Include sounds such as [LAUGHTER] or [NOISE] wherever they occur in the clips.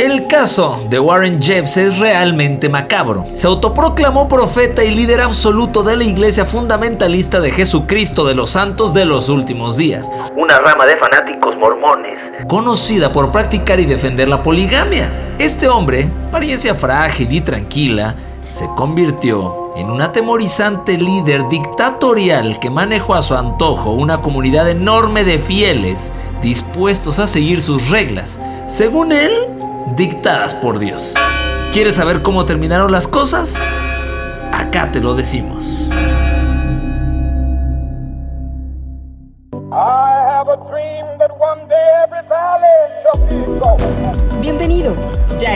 El caso de Warren Jeffs es realmente macabro. Se autoproclamó profeta y líder absoluto de la iglesia fundamentalista de Jesucristo de los Santos de los Últimos Días, una rama de fanáticos mormones, conocida por practicar y defender la poligamia. Este hombre, apariencia frágil y tranquila, se convirtió en un atemorizante líder dictatorial que manejó a su antojo una comunidad enorme de fieles dispuestos a seguir sus reglas. Según él, dictadas por Dios. ¿Quieres saber cómo terminaron las cosas? Acá te lo decimos.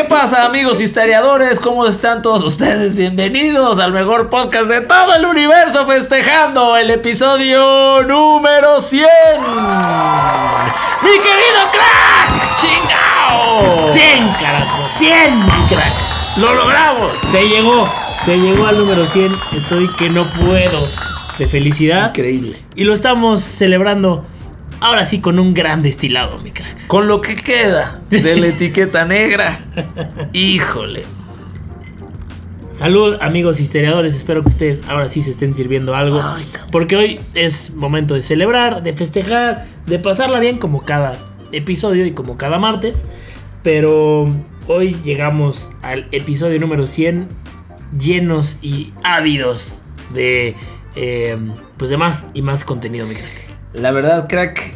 ¿Qué pasa amigos historiadores? ¿Cómo están todos ustedes? Bienvenidos al mejor podcast de todo el universo festejando el episodio número 100. ¡Mi querido crack! ¡Chingao! 100 carajo, 100 mi crack. ¡Lo logramos! Se llegó, se llegó al número 100. Estoy que no puedo de felicidad. Increíble. Y lo estamos celebrando ahora sí con un gran destilado, mi crack. Con lo que queda de la [LAUGHS] etiqueta negra. [LAUGHS] Híjole. Salud, amigos historiadores. Espero que ustedes ahora sí se estén sirviendo algo. porque hoy es momento de celebrar, de festejar, de pasarla bien como cada episodio y como cada martes. Pero hoy llegamos al episodio número 100 llenos y ávidos de eh, pues de más y más contenido, mi crack. La verdad, crack,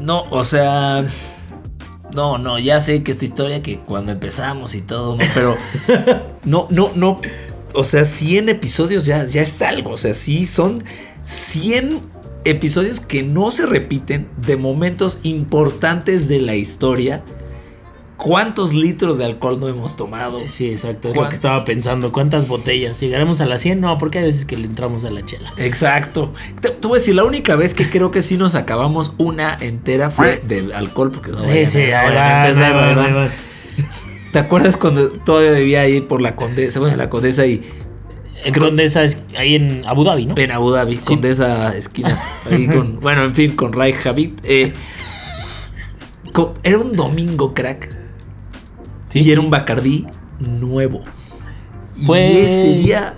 no, o sea, no, no, ya sé que esta historia que cuando empezamos y todo, pero [LAUGHS] no, no, no, o sea, 100 episodios ya, ya es algo, o sea, sí son 100 episodios que no se repiten de momentos importantes de la historia ¿Cuántos litros de alcohol no hemos tomado? Sí, exacto. Es lo que estaba pensando. ¿Cuántas botellas? ¿Llegaremos a las 100? No, porque hay veces que le entramos a la chela. Exacto. Te, voy a decir, la única vez que creo que sí nos acabamos una entera fue [LAUGHS] de alcohol. Porque no sí, sí, ¿Te acuerdas cuando todavía vivía ahí por la Condesa? Bueno, la Condesa y. En Condesa, ahí en Abu Dhabi, ¿no? En Abu Dhabi, Condesa esquina. Ahí [LAUGHS] con, bueno, en fin, con Ray Javid. Eh, era un domingo, crack y era un Bacardí nuevo. Fue... Y ese día,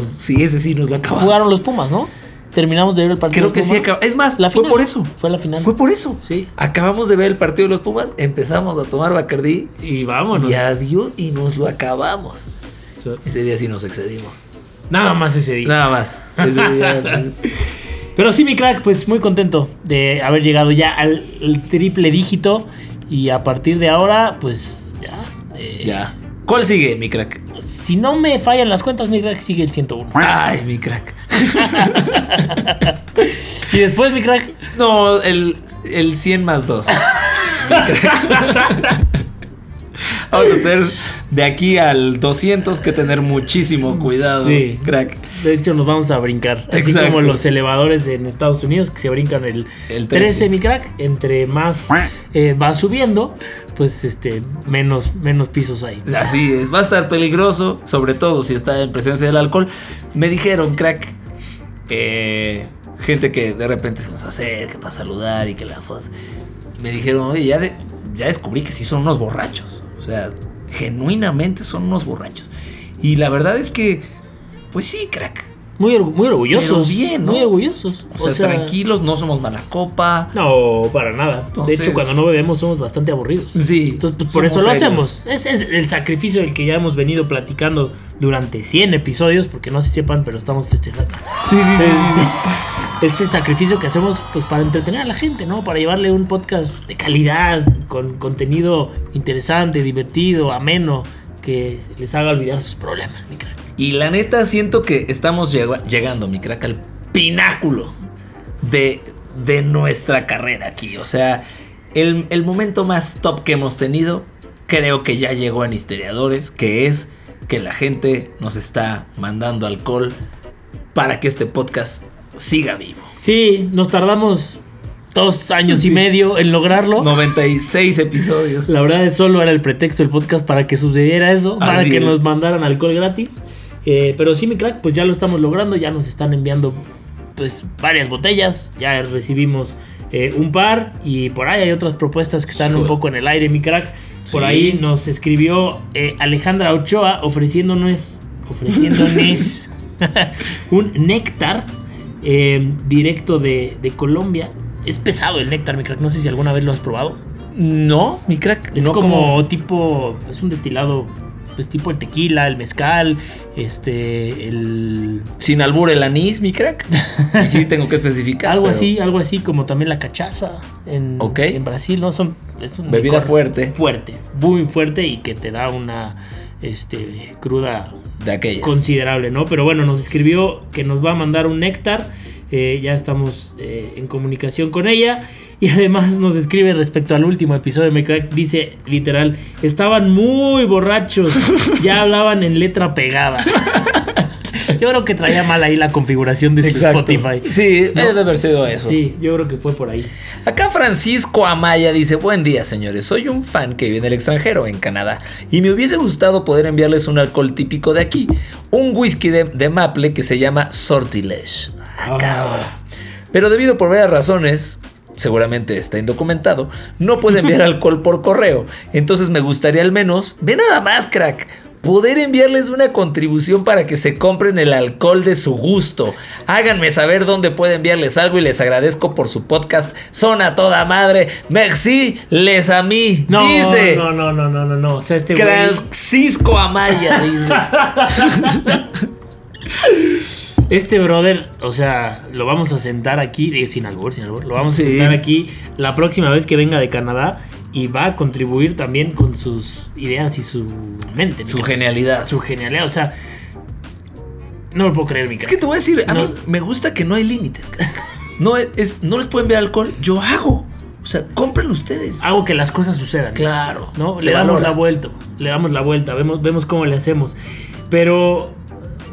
sí, ese sí nos lo acabamos. Jugaron los Pumas, ¿no? Terminamos de ver el partido. Creo que sí acabamos. Es más, la fue por eso. Fue la final. Fue por eso. Sí. Acabamos de ver el partido de los Pumas, empezamos a tomar Bacardí. Y vámonos. Y adiós, y nos lo acabamos. Ese día sí nos excedimos. Nada más ese día. Nada más. Ese día. [LAUGHS] Pero sí, mi crack, pues muy contento de haber llegado ya al triple dígito. Y a partir de ahora, pues ya. ¿Cuál sigue, mi crack? Si no me fallan las cuentas, mi crack sigue el 101. Ay, mi crack. [LAUGHS] y después, mi crack. No, el, el 100 más 2. [LAUGHS] Vamos a tener de aquí al 200 que tener muchísimo cuidado, sí. crack. De hecho, nos vamos a brincar. Así como los elevadores en Estados Unidos que se brincan el, el 13. mi crack. Entre más eh, va subiendo, pues este menos, menos pisos hay. Así es, va a estar peligroso, sobre todo si está en presencia del alcohol. Me dijeron, crack, eh, gente que de repente se nos acerca para saludar y que la foto. Me dijeron, oye, ya, ya descubrí que sí son unos borrachos. O sea, genuinamente son unos borrachos. Y la verdad es que, pues sí, crack. Muy, muy orgullosos. bien, Muy orgullosos. O, sea, tranquilos, no somos mala copa. No, para nada. de hecho, cuando no bebemos somos bastante aburridos. Sí. Entonces, pues, por eso lo hacemos. Es, el sacrificio del que ya hemos venido platicando durante 100 episodios, porque no se sepan, pero estamos festejando. Sí, sí, sí. Es el sacrificio que hacemos pues para entretener a la gente, ¿no? Para llevarle un podcast de calidad, con contenido interesante, divertido, ameno, que les haga olvidar sus problemas, mi crack. Y la neta siento que estamos llegando, mi crack, al pináculo de, de nuestra carrera aquí. O sea, el, el, momento más top que hemos tenido, creo que ya llegó en Histeriadores, que es que la gente nos está mandando alcohol para que este podcast siga vivo. Sí, nos tardamos dos años y medio en lograrlo. 96 episodios. La verdad es solo era el pretexto del podcast para que sucediera eso, para que es. nos mandaran alcohol gratis. Eh, pero sí, mi crack, pues ya lo estamos logrando, ya nos están enviando pues varias botellas, ya recibimos eh, un par y por ahí hay otras propuestas que están un poco en el aire, mi crack. Por Sí. ahí nos escribió eh, Alejandra Ochoa ofreciéndonos, ofreciéndonos [LAUGHS] [LAUGHS] un néctar directo de, de Colombia. Es pesado el néctar, mi crack, no sé si alguna vez lo has probado. No, mi crack. Es no como, tipo, es un destilado, pues tipo el tequila, el mezcal, este, el... Sin albur el anís, mi crack. Sí, tengo que especificar. [LAUGHS] algo pero así, algo así como también la cachaza en, en Brasil, ¿no? Son, es un Bebida fuerte. Fuerte, muy fuerte y que te da una este, cruda De aquellas. considerable, ¿no? Pero bueno, nos escribió que nos va a mandar un néctar. eh, ya estamos eh, en comunicación con ella. Y además nos escribe respecto al último episodio de Crack. Dice literal: Estaban muy borrachos. Ya hablaban en letra pegada. [LAUGHS] Yo creo que traía mal ahí la configuración de su. Spotify. Sí, debe haber sido eso. Sí, yo creo que fue por ahí. Acá Francisco Amaya dice, buen día señores, soy un fan que vive en el extranjero, en Canadá, y me hubiese gustado poder enviarles un alcohol típico de aquí, un whisky de, de Maple que se llama Sortilege. Ah, cabrón. Pero debido por varias razones, seguramente está indocumentado, no puede enviar [LAUGHS] alcohol por correo, entonces me gustaría al menos, ve nada más crack, poder enviarles una contribución para que se compren el alcohol de su gusto. Háganme saber dónde puedo enviarles algo y les agradezco por su podcast. Son a toda madre. Merci, les a mí. No, dice no, no, no, no, no, no. O sea, este. Francisco Amaya. Dice. [LAUGHS] Este brother, o sea, lo vamos a sentar aquí, eh, sin albur, sin albur, lo vamos a sentar aquí la próxima vez que venga de Canadá y va a contribuir también con sus ideas y su mente. Su genialidad. Su genialidad, o sea, no lo puedo creer, mi Es crack. que te voy a decir, a No. mí me gusta que no hay límites. No, es, no les pueden enviar alcohol, yo hago. O sea, compren ustedes. Hago que las cosas sucedan. Claro. ¿no? Se Le damos valora. la vuelta, le damos la vuelta, vemos, vemos cómo le hacemos. Pero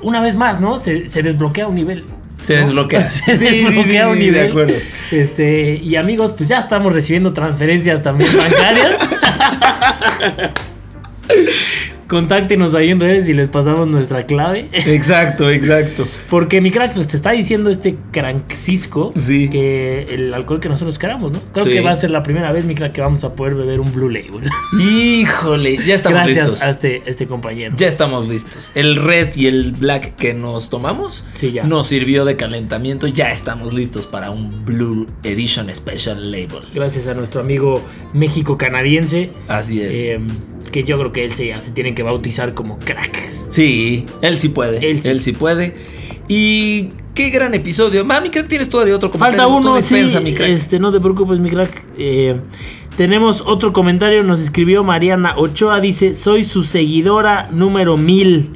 una vez más, ¿no? Se, se desbloquea un nivel. Se ¿no? desbloquea. [LAUGHS] se Sí, desbloquea sí, un nivel. de acuerdo. Este, y amigos, pues ya estamos recibiendo transferencias también bancarias. [LAUGHS] Contáctenos ahí en redes y les pasamos nuestra clave. Exacto, exacto. [LAUGHS] Porque mi crack, pues te está diciendo este crankcisco Sí. que el alcohol que nosotros queramos, ¿no? Creo Sí. que va a ser la primera vez, mi crack, que vamos a poder beber un Blue Label. [LAUGHS] Híjole, ya estamos Gracias listos. a este, este compañero. Ya estamos listos. El red y el black que nos tomamos Sí, ya. nos sirvió de calentamiento. Ya estamos listos para un Blue Edition Special Label. Gracias a nuestro amigo México canadiense. Así es. eh, que yo creo que él se, se tiene que bautizar como crack. sí, él sí puede. Él Él sí. sí, puede. Y qué gran episodio. Mami, que tienes todavía otro Falta comentario. Tú uno, sí. mi crack. Este, no te preocupes, mi crack. Eh, tenemos otro comentario. Nos escribió Mariana Ochoa. Dice: Soy su seguidora número mil.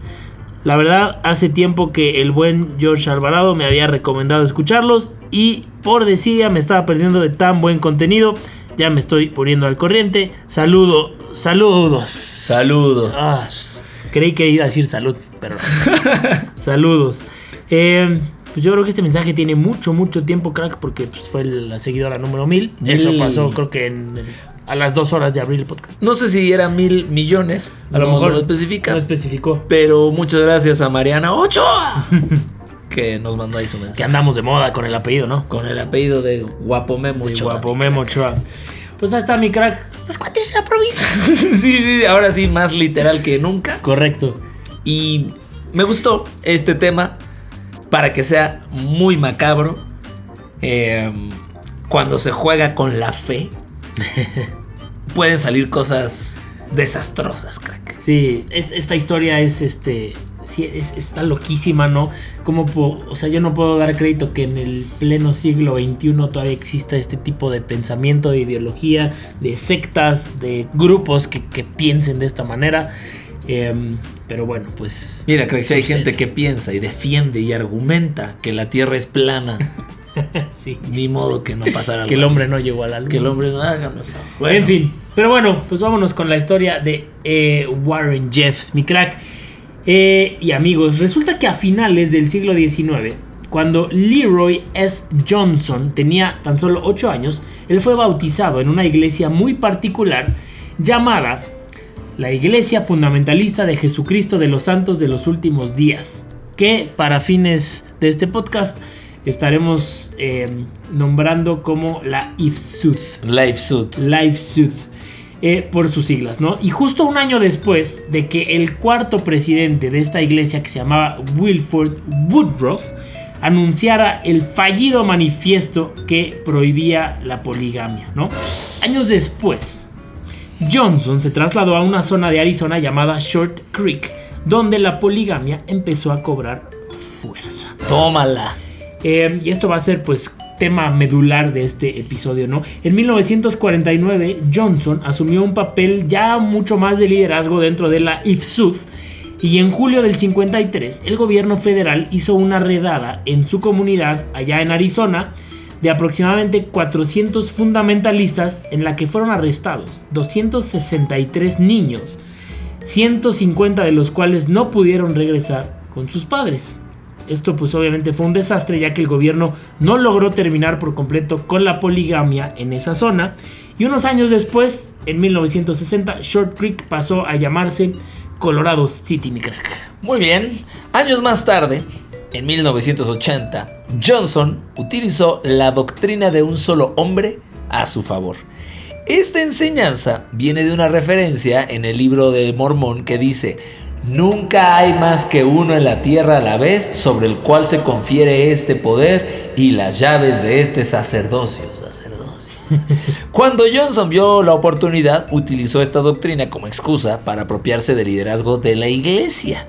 La verdad, hace tiempo que el buen George Alvarado me había recomendado escucharlos. Y por desidia me estaba perdiendo de tan buen contenido. Ya me estoy poniendo al corriente. Saludo, saludos. Saludos. Ah, creí que iba a decir salud, pero no. [LAUGHS] saludos. Eh, pues yo creo que este mensaje tiene mucho, mucho tiempo, crack, porque pues, fue la seguidora número mil. Eso pasó, creo que en a las dos horas de abrir el podcast. No sé si era mil millones. A lo no mejor lo especifica. No especificó. Pero muchas gracias a Mariana Ochoa. [LAUGHS] que nos mandó ahí su Que mensaje. andamos de moda con el apellido, ¿no? Con el apellido de Guapo Memo De Ochoa, guapo mi Memo Ochoa. Pues ahí está mi crack. Los cuates de la provincia. [LAUGHS] sí, sí, ahora sí, más literal que nunca. Correcto. Y me gustó este tema para que sea muy macabro. Eh, cuando se juega con la fe, [LAUGHS] pueden salir cosas desastrosas, crack. Sí, es- esta historia es este. Sí, es, está loquísima, ¿no? Como, o sea, yo no puedo dar crédito que en el pleno siglo XXI todavía exista este tipo de pensamiento, de ideología, de sectas, de grupos que, que piensen de esta manera. Em, pero bueno, pues. Mira, crack, si hay gente que piensa y defiende y argumenta que la Tierra es plana, [LAUGHS] sí. ni modo que no pasara algo Que el así. hombre no llegó a la luna. Que el hombre no haga, no, Bueno, En fin, pero bueno, pues vámonos con la historia de eh, Warren Jeffs, mi crack. Eh, y amigos, resulta que a finales del siglo XIX, Cuando Leroy S. Johnson tenía tan solo 8 años, él fue bautizado en una iglesia muy particular llamada la Iglesia Fundamentalista de Jesucristo de los Santos de los Últimos Días, que para fines de este podcast estaremos eh, nombrando como la IFSUD. La IFSUD. La IFSUD. Eh, por sus siglas, ¿no? Y justo un año después de que el cuarto presidente de esta iglesia, que se llamaba Wilford Woodruff, anunciara el fallido manifiesto que prohibía la poligamia, ¿no? Años después, Johnson se trasladó a una zona de Arizona llamada Short Creek, donde la poligamia empezó a cobrar fuerza. Tómala. Eh, y esto va a ser pues tema medular de este episodio, ¿no? En 1949 Johnson asumió un papel ya mucho más de liderazgo dentro de la IFSUD y en julio del 53 el gobierno federal hizo una redada en su comunidad allá en Arizona de aproximadamente 400 fundamentalistas en la que fueron arrestados 263 niños, 150 de los cuales no pudieron regresar con sus padres. Esto pues obviamente fue un desastre ya que el gobierno no logró terminar por completo con la poligamia en esa zona y unos años después, en 1960, Short Creek pasó a llamarse Colorado City, mi crack. Muy bien, años más tarde, en 1980, Johnson utilizó la doctrina de un solo hombre a su favor. Esta enseñanza viene de una referencia en el libro de Mormón que dice, Nunca hay más que uno en la tierra a la vez sobre el cual se confiere este poder y las llaves de este sacerdocio. Cuando Johnson vio la oportunidad, utilizó esta doctrina como excusa para apropiarse del liderazgo de la iglesia.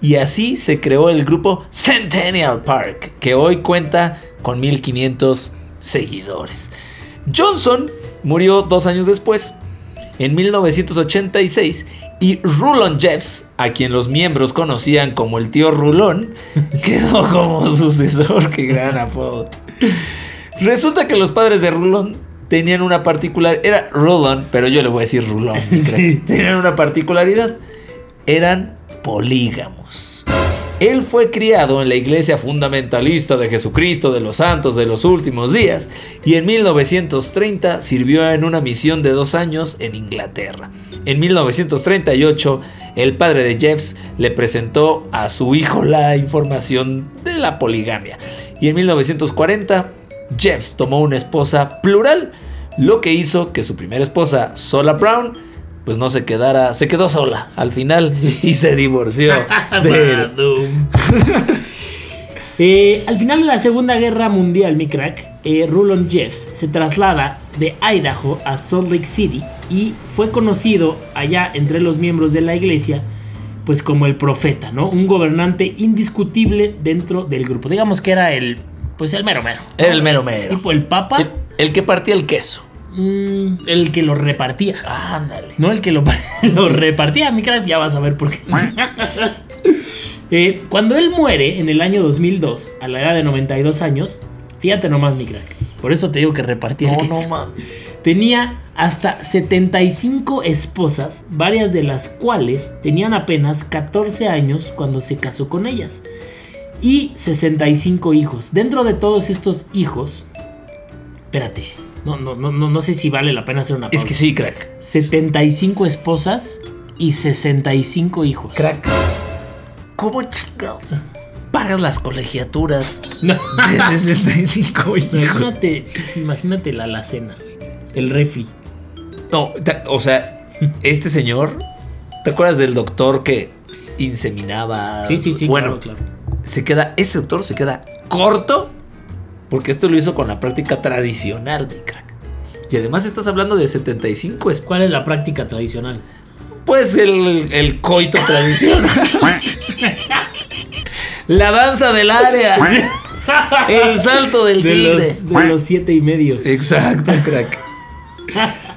Y así se creó el grupo Centennial Park, que hoy cuenta con 1500 seguidores. Johnson murió dos años después, en 1986, y Rulon Jeffs, a quien los miembros conocían como el tío Rulón, [LAUGHS] quedó como sucesor. Qué gran apodo. Resulta que los padres de Rulón tenían una particular. Era Rulon, pero yo le voy a decir Rulón. [LAUGHS] Tenían una particularidad. Eran polígamos. Él fue criado en la iglesia fundamentalista de Jesucristo de los Santos de los Últimos Días y en 1930 sirvió en una misión de dos años en Inglaterra. En 1938, el padre de Jeffs le presentó a su hijo la información de la poligamia. Y en 1940, Jeffs tomó una esposa plural, lo que hizo que su primera esposa, Sola Brown, pues no se quedara, se quedó sola al final [LAUGHS] y se divorció. [LAUGHS] [LAUGHS] Eh, al final de la Segunda Guerra Mundial, mi crack, eh, Rulon Jeffs se traslada de Idaho a Salt Lake City y fue conocido allá entre los miembros de la iglesia pues como el profeta, ¿no? Un gobernante indiscutible dentro del grupo. Digamos que era el pues el mero mero. Era el mero mero. Tipo el papa. El, que partía el queso. Mm, el que lo repartía. Ándale. No el que lo, [LAUGHS] lo repartía. Mi crack, ya vas a ver por qué. [LAUGHS] Eh, cuando él muere en el año 2002, a la edad de 92 años, fíjate nomás, mi crack. Por eso te digo que repartía. No, no, man. Tenía hasta 75 esposas, varias de las cuales tenían apenas 14 años cuando se casó con ellas. Y 65 hijos. Dentro de todos estos hijos, espérate, no, no, no, no sé si vale la pena hacer una pausa. Es que sí, crack. 75 esposas y 65 hijos. Crack. ¿Cómo chingado? Pagas las colegiaturas No. [LAUGHS] de 65 hijos. Imagínate, sí, sí, imagínate la alacena, güey. el refri. No, o sea, este señor, ¿te acuerdas del doctor que inseminaba? Sí, sí, sí, Bueno, claro, claro. se queda, ese doctor se queda corto porque esto lo hizo con la práctica tradicional, mi crack. Y además estás hablando de 75 es ¿Cuál es la práctica tradicional? pues el, el coito tradicional. la danza del área. El salto del De tigre. los, de los siete y medio. Exacto, crack. [LAUGHS]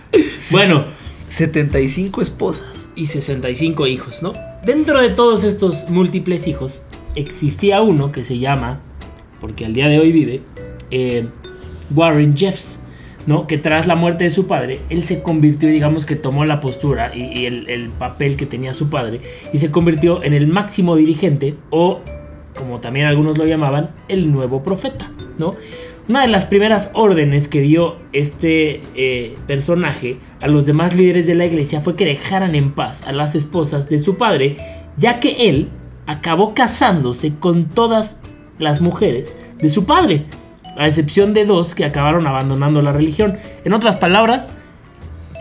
Bueno, 75 esposas. y 65 hijos, ¿no? Dentro de todos estos múltiples hijos, existía uno que se llama, porque al día de hoy vive, eh, Warren Jeffs, ¿no? Que tras la muerte de su padre, él se convirtió, digamos que tomó la postura y, el papel que tenía su padre, y se convirtió en el máximo dirigente o como también algunos lo llamaban, el nuevo profeta, ¿no? Una de las primeras órdenes que dio este eh, personaje a los demás líderes de la iglesia fue que dejaran en paz a las esposas de su padre, ya que él acabó casándose con todas las mujeres de su padre, a excepción de dos que acabaron abandonando la religión. En otras palabras,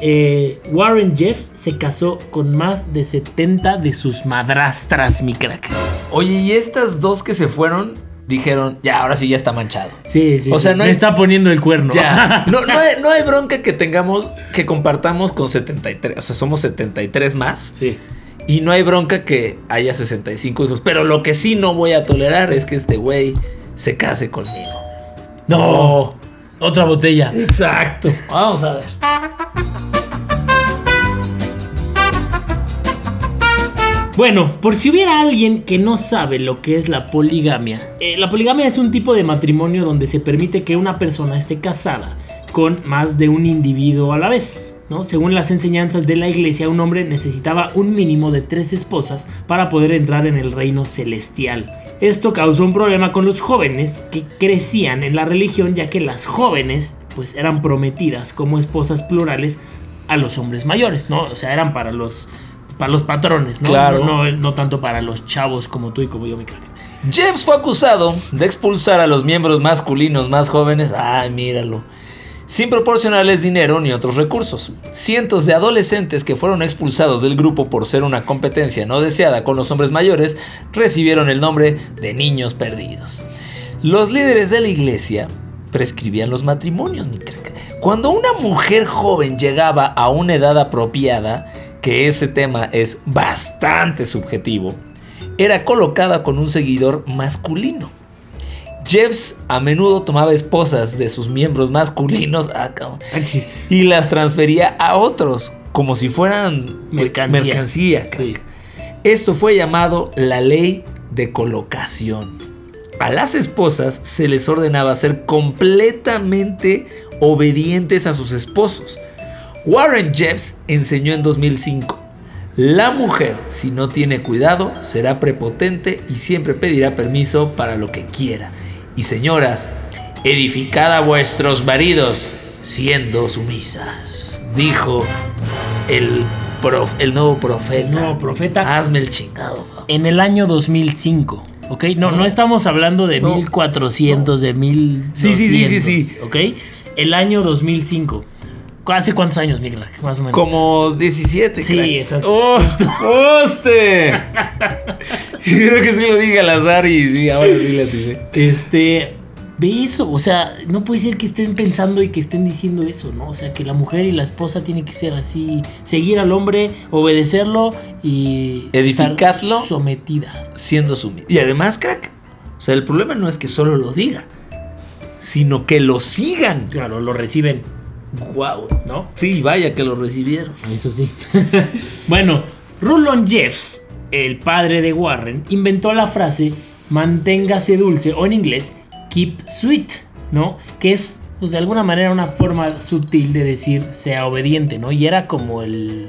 eh, Warren Jeffs se casó con más de 70 de sus madrastras, mi crack. Oye, ¿y estas dos que se fueron? Dijeron, ya, ahora sí ya está manchado. Sí, sí. O sea, sí. no Me está poniendo el cuerno. Ya. [LAUGHS] No, no, hay, no hay bronca que tengamos, que compartamos con 73. O sea, somos 73 más. Sí. Y no hay bronca que haya 65 hijos. Pero lo que sí no voy a tolerar es que este güey se case conmigo. No. Otra botella. Exacto. Vamos a ver. Bueno, por si hubiera alguien que no sabe lo que es la poligamia. eh, la poligamia es un tipo de matrimonio donde se permite que una persona esté casada con más de un individuo a la vez. ¿No? Según las enseñanzas de la iglesia, un hombre necesitaba un mínimo de tres esposas para poder entrar en el reino celestial. Esto causó un problema con los jóvenes que crecían en la religión ya que las jóvenes pues eran prometidas como esposas plurales a los hombres mayores, ¿no? O sea, eran para los para los patrones, ¿no? Claro. No, no, no tanto para los chavos como tú y como yo, mi crack. James fue acusado de expulsar a los miembros masculinos más jóvenes. Ay, míralo. Sin proporcionarles dinero ni otros recursos. Cientos de adolescentes que fueron expulsados del grupo por ser una competencia no deseada con los hombres mayores recibieron el nombre de niños perdidos. Los líderes de la iglesia prescribían los matrimonios. Cuando una mujer joven llegaba a una edad apropiada, que ese tema es bastante subjetivo, era colocada con un seguidor masculino. Jeffs a menudo tomaba esposas de sus miembros masculinos ah, y las transfería a otros como si fueran pues, Mercancía. mercancía, crack. Sí. Esto fue llamado la ley de colocación. A las esposas se les ordenaba ser completamente obedientes a sus esposos. Warren Jeffs enseñó en 2005, la mujer, si no tiene cuidado, será prepotente y siempre pedirá permiso para lo que quiera. Y señoras, edificad a vuestros maridos siendo sumisas, dijo el, prof- el nuevo profeta. El nuevo profeta. Hazme el chingado, favor. En el año 2005, ¿ok? No, no estamos hablando de No. 1400, de 1200. Sí, sí, sí, sí, sí. ¿Ok? El año 2005. ¿Hace cuántos años, mi crack? Más o menos. Como 17. Sí, crack. exacto. ¡Oh! ¡Hoste! [LAUGHS] [LAUGHS] Creo que sí lo dije al azar y sí, ahora sí le atiné. Este, ve eso, o sea, no puede ser que estén pensando y que estén diciendo eso, ¿no? O sea, que la mujer y la esposa tienen que ser así, seguir al hombre, obedecerlo y Edificadlo. estar sometida. Siendo sumiso. Y además, crack. O sea, el problema no es que solo lo diga, sino que lo sigan. Claro, lo reciben, ¡Guau! ¿no? Sí, vaya que lo recibieron. Eso sí. [LAUGHS] bueno, Rulon Jeffs, el padre de Warren, inventó la frase manténgase dulce o en inglés keep sweet, ¿no? Que es pues de alguna manera una forma sutil de decir sea obediente, ¿no? Y era como el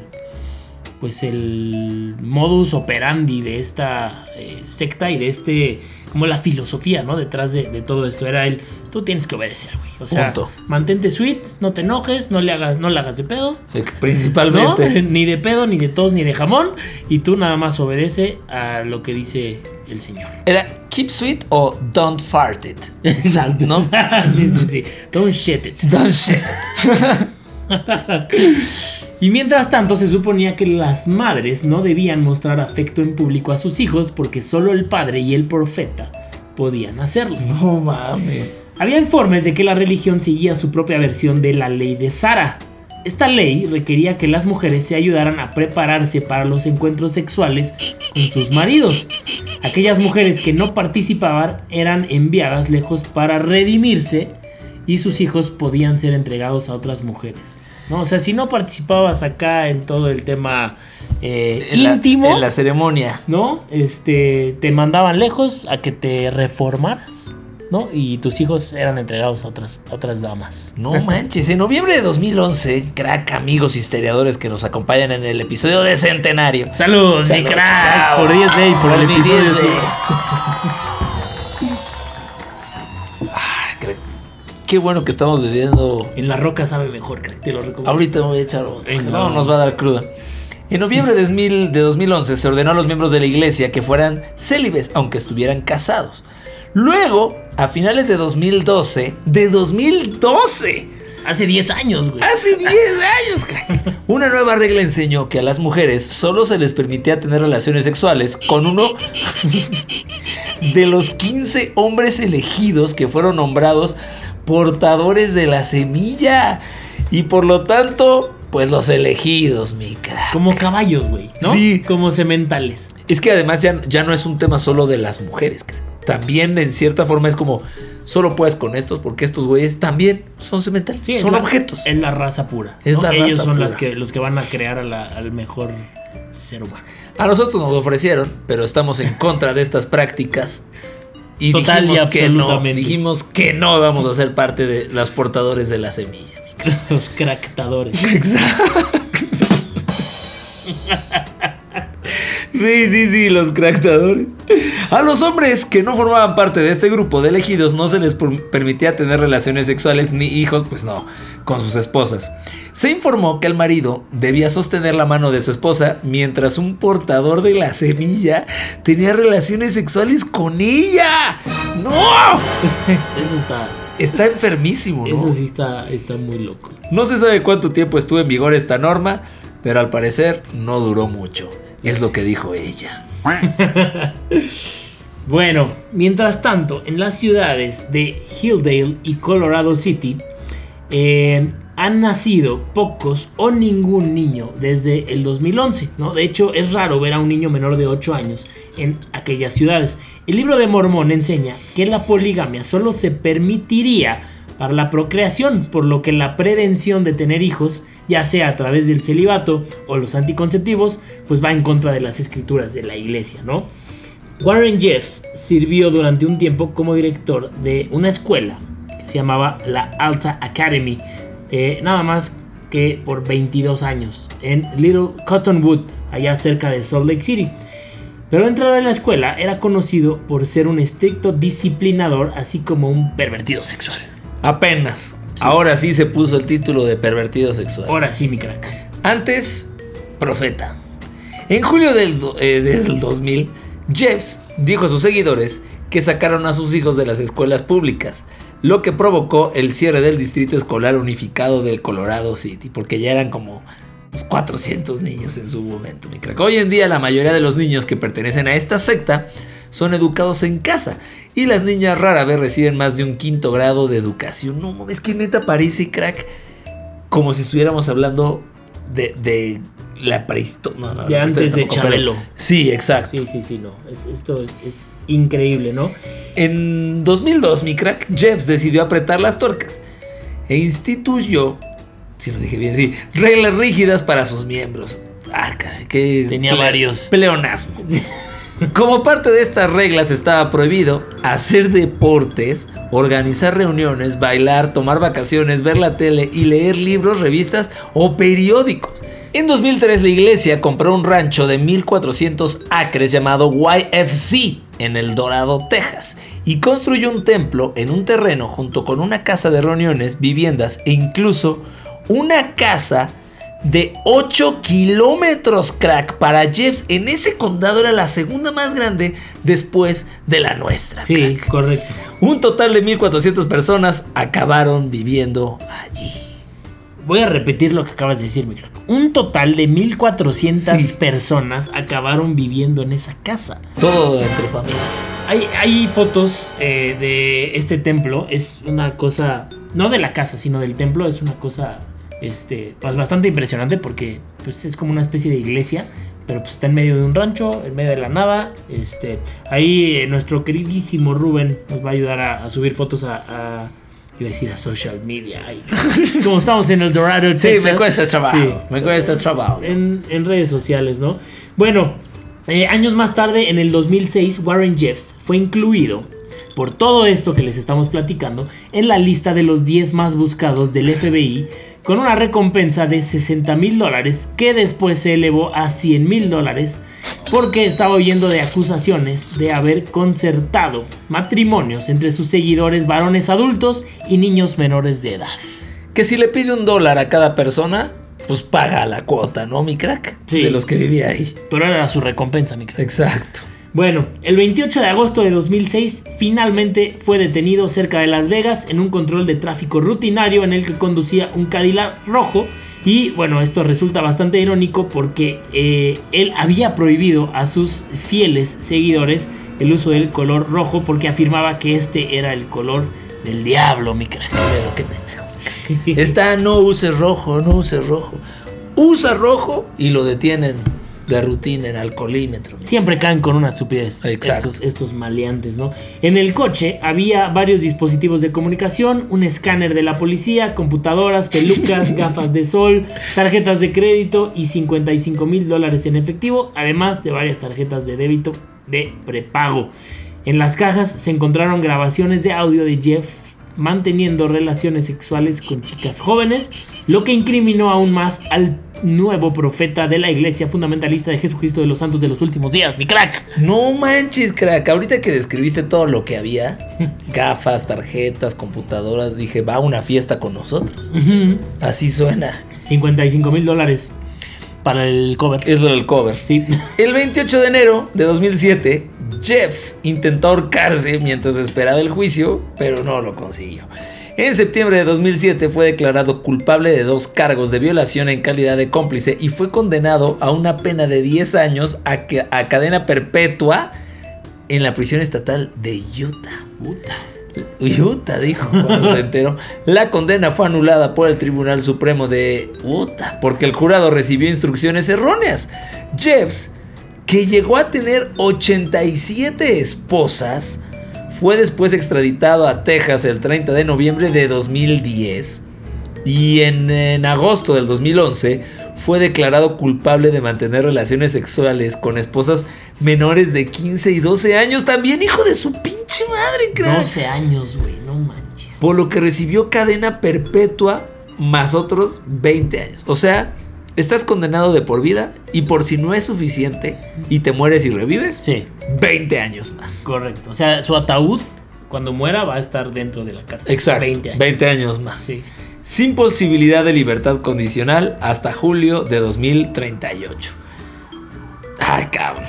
pues el modus operandi de esta eh, secta y de este como la filosofía, ¿no? Detrás de, de todo esto era el tú tienes que obedecer, güey. O sea, Punto. mantente sweet, no te enojes, no le hagas no le hagas de pedo. Eh, ¿no? Principalmente. [LAUGHS] Ni de pedo, ni de tos, ni de jamón. Y tú nada más obedece a lo que dice el Señor. ¿Era keep sweet o don't fart it? [LAUGHS] Exacto. ¿No? [LAUGHS] sí, sí, sí. Don't shit it. Don't shit. Y mientras tanto se suponía que las madres no debían mostrar afecto en público a sus hijos porque solo el padre y el profeta podían hacerlo. No mames. Había informes de que la religión seguía su propia versión de la ley de Sara. Esta ley requería que las mujeres se ayudaran a prepararse para los encuentros sexuales con sus maridos. Aquellas mujeres que no participaban eran enviadas lejos para redimirse y sus hijos podían ser entregados a otras mujeres. ¿no? O sea, si no participabas acá en todo el tema eh, En la- íntimo, en la ceremonia. ¿no? Este, te mandaban lejos a que te reformaras, y tus hijos eran entregados a otras, damas. No manches, en noviembre de 2011, crack, amigos historiadores que nos acompañan en el episodio de Centenario. Saludos, Salud, mi crack, por 10 de por, por el episodio. [LAUGHS] Qué bueno que estamos viviendo. En la roca sabe mejor, crack, te lo recomiendo. Ahorita me voy a echar otro. No, nos va a dar cruda. En noviembre de 2011 se ordenó a los miembros de la iglesia que fueran célibes, aunque estuvieran casados. Luego, a finales de 2012, de 2012, Hace 10 años, güey. hace [LAUGHS] 10 años, crack, una nueva regla enseñó que a las mujeres solo se les permitía tener relaciones sexuales con uno [LAUGHS] de los 15 hombres elegidos que fueron nombrados portadores de la semilla. Y por lo tanto, pues los elegidos, mi crack. Como caballos, güey. ¿no? Sí. Como sementales. Es que además ya, ya no es un tema solo de las mujeres, crack. También en cierta forma es como, solo puedes con estos porque estos güeyes también son cementales. Sí, son la- objetos. Es la raza pura. Es ¿no? la Ellos raza son pura. Las que, los que van a crear a la- al mejor ser humano. A nosotros nos ofrecieron, pero estamos en contra de estas prácticas. Y Total y dijimos que no, dijimos que no vamos a ser parte de los portadores de la semilla. mi. [LAUGHS] Los cractadores. Exacto. [LAUGHS] Sí, sí, sí, los cractadores. A los hombres que no formaban parte de este grupo de elegidos no se les per- permitía tener relaciones sexuales ni hijos, pues no, con sus esposas. Se informó que el marido debía sostener la mano de su esposa mientras un portador de la semilla tenía relaciones sexuales con ella. ¡No! Eso está. Está enfermísimo, ¿no? Eso sí está, está muy loco. No se sabe cuánto tiempo estuvo en vigor esta norma, pero al parecer no duró mucho. Es lo que dijo ella. [LAUGHS] Bueno, mientras tanto, en las ciudades de Hilldale y Colorado City eh, han nacido pocos o ningún niño desde el 2011, ¿no? De hecho, es raro ver a un niño menor de 8 años en aquellas ciudades. El libro de Mormón enseña que la poligamia solo se permitiría para la procreación, por lo que la prevención de tener hijos, ya sea a través del celibato o los anticonceptivos, pues va en contra de las escrituras de la iglesia, ¿no? Warren Jeffs sirvió durante un tiempo como director de una escuela que se llamaba la Alta Academy, eh, nada más que por 22 años, en Little Cottonwood, allá cerca de Salt Lake City. Pero dentro de la escuela era conocido por ser un estricto disciplinador, así como un pervertido sexual. Apenas. Ahora sí se puso el título de pervertido sexual. Ahora sí, mi crack. Antes, profeta. En julio del, eh, del 2000, Jeffs dijo a sus seguidores que sacaron a sus hijos de las escuelas públicas, lo que provocó el cierre del Distrito Escolar Unificado del Colorado City, porque ya eran como unos 400 niños en su momento. mi crack. Hoy en día la mayoría de los niños que pertenecen a esta secta son educados en casa y las niñas rara vez reciben más de un quinto grado de educación. No mames, que neta parece, crack, como si estuviéramos hablando de, de la prehistoria. No, no, De la antes de Chabelo. Sí, exacto. Sí, sí, sí, no. es- esto es, es increíble, ¿no? En 2002, mi crack, Jeffs decidió apretar las tuercas e instituyó, si lo dije bien, sí, reglas rígidas para sus miembros. Ah, caray, qué Tenía varios. Pleonasmo. [LAUGHS] Como parte de estas reglas estaba prohibido hacer deportes, organizar reuniones, bailar, tomar vacaciones, ver la tele y leer libros, revistas o periódicos. En 2003 la iglesia compró un rancho de 1400 acres llamado YFC en El Dorado, Texas, y construyó un templo en un terreno junto con una casa de reuniones, viviendas e incluso una casa de 8 kilómetros, crack. Para Jeffs, en ese condado era la segunda más grande después de la nuestra. Sí, crack. correcto. Un total de 1400 personas acabaron viviendo allí. Voy a repetir lo que acabas de decir, mi crack. Un total de 1400 Sí. personas acabaron viviendo en esa casa. Todo entre familia. Hay, hay fotos eh, de este templo. Es una cosa, no de la casa, sino del templo. Es una cosa este, pues bastante impresionante porque pues, es como una especie de iglesia. Pero pues está en medio de un rancho, en medio de la nada. Este, ahí eh, nuestro queridísimo Rubén nos va a ayudar a, a subir fotos a, a- Iba a decir a social media. Ay, [LAUGHS] como estamos en el Dorado, Sí, Texas. me cuesta trabajo. Sí. Me cuesta trabajo. en, en redes sociales, ¿no? Bueno, eh, años más tarde, en el 2006, Warren Jeffs fue incluido por todo esto que les estamos platicando en la lista de los 10 más buscados del FBI con una recompensa de 60 mil dólares que después se elevó a 100 mil dólares porque estaba oyendo de acusaciones de haber concertado matrimonios entre sus seguidores varones adultos y niños menores de edad. Que si le pide un dólar a cada persona, pues paga la cuota, ¿no, mi crack? Sí. De los que vivía ahí. Pero era su recompensa, mi crack. Exacto. Bueno, el 28 de agosto de 2006 finalmente fue detenido cerca de Las Vegas en un control de tráfico rutinario en el que conducía un Cadillac rojo. Y bueno, esto resulta bastante irónico porque eh, él había prohibido a sus fieles seguidores el uso del color rojo porque afirmaba que este era el color del diablo, mi crack. Pero qué pendejo. [LAUGHS] [LAUGHS] Está, no uses rojo, no uses rojo. Usa rojo y lo detienen de rutina en alcoholímetro. Siempre caen con una estupidez. Exacto. Estos, estos maleantes, ¿no? En el coche había varios dispositivos de comunicación, un escáner de la policía, computadoras, pelucas, [LAUGHS] gafas de sol, tarjetas de crédito y 55 mil dólares en efectivo, además de varias tarjetas de débito de prepago. En las cajas se encontraron grabaciones de audio de Jeff manteniendo relaciones sexuales con chicas jóvenes, lo que incriminó aún más al nuevo profeta de la iglesia fundamentalista de Jesucristo de los Santos de los últimos días, mi crack. No manches, crack. Ahorita que describiste todo lo que había, [LAUGHS] gafas, tarjetas, computadoras, dije, va a una fiesta con nosotros. Así suena. 55 mil dólares para el cover. Es lo del cover. Sí. El 28 de enero de 2007, Jeffs intentó ahorcarse mientras esperaba el juicio, pero no lo consiguió. En septiembre de 2007 fue declarado culpable de dos cargos de violación en calidad de cómplice y fue condenado a una pena de 10 años a, que- a cadena perpetua en la prisión estatal de Utah. Puta. Utah, dijo cuando se enteró. La condena fue anulada por el Tribunal Supremo de Utah porque el jurado recibió instrucciones erróneas. Jeffs, que llegó a tener 87 esposas, fue después extraditado a Texas el 30 de noviembre de 2010 y en, en agosto del 2011 fue declarado culpable de mantener relaciones sexuales con esposas menores de 15 y 12 años. También hijo de su pinche madre, crack. 12 años, güey, no manches. Por lo que recibió cadena perpetua más otros 20 años. O sea, estás condenado de por vida y por si no es suficiente y te mueres y revives, Sí, 20 años más. correcto. O sea, su ataúd, cuando muera, va a estar dentro de la cárcel. Exacto. 20 años. 20 años más. Sí. Sin posibilidad de libertad condicional hasta julio de 2038. Ay, cabrón.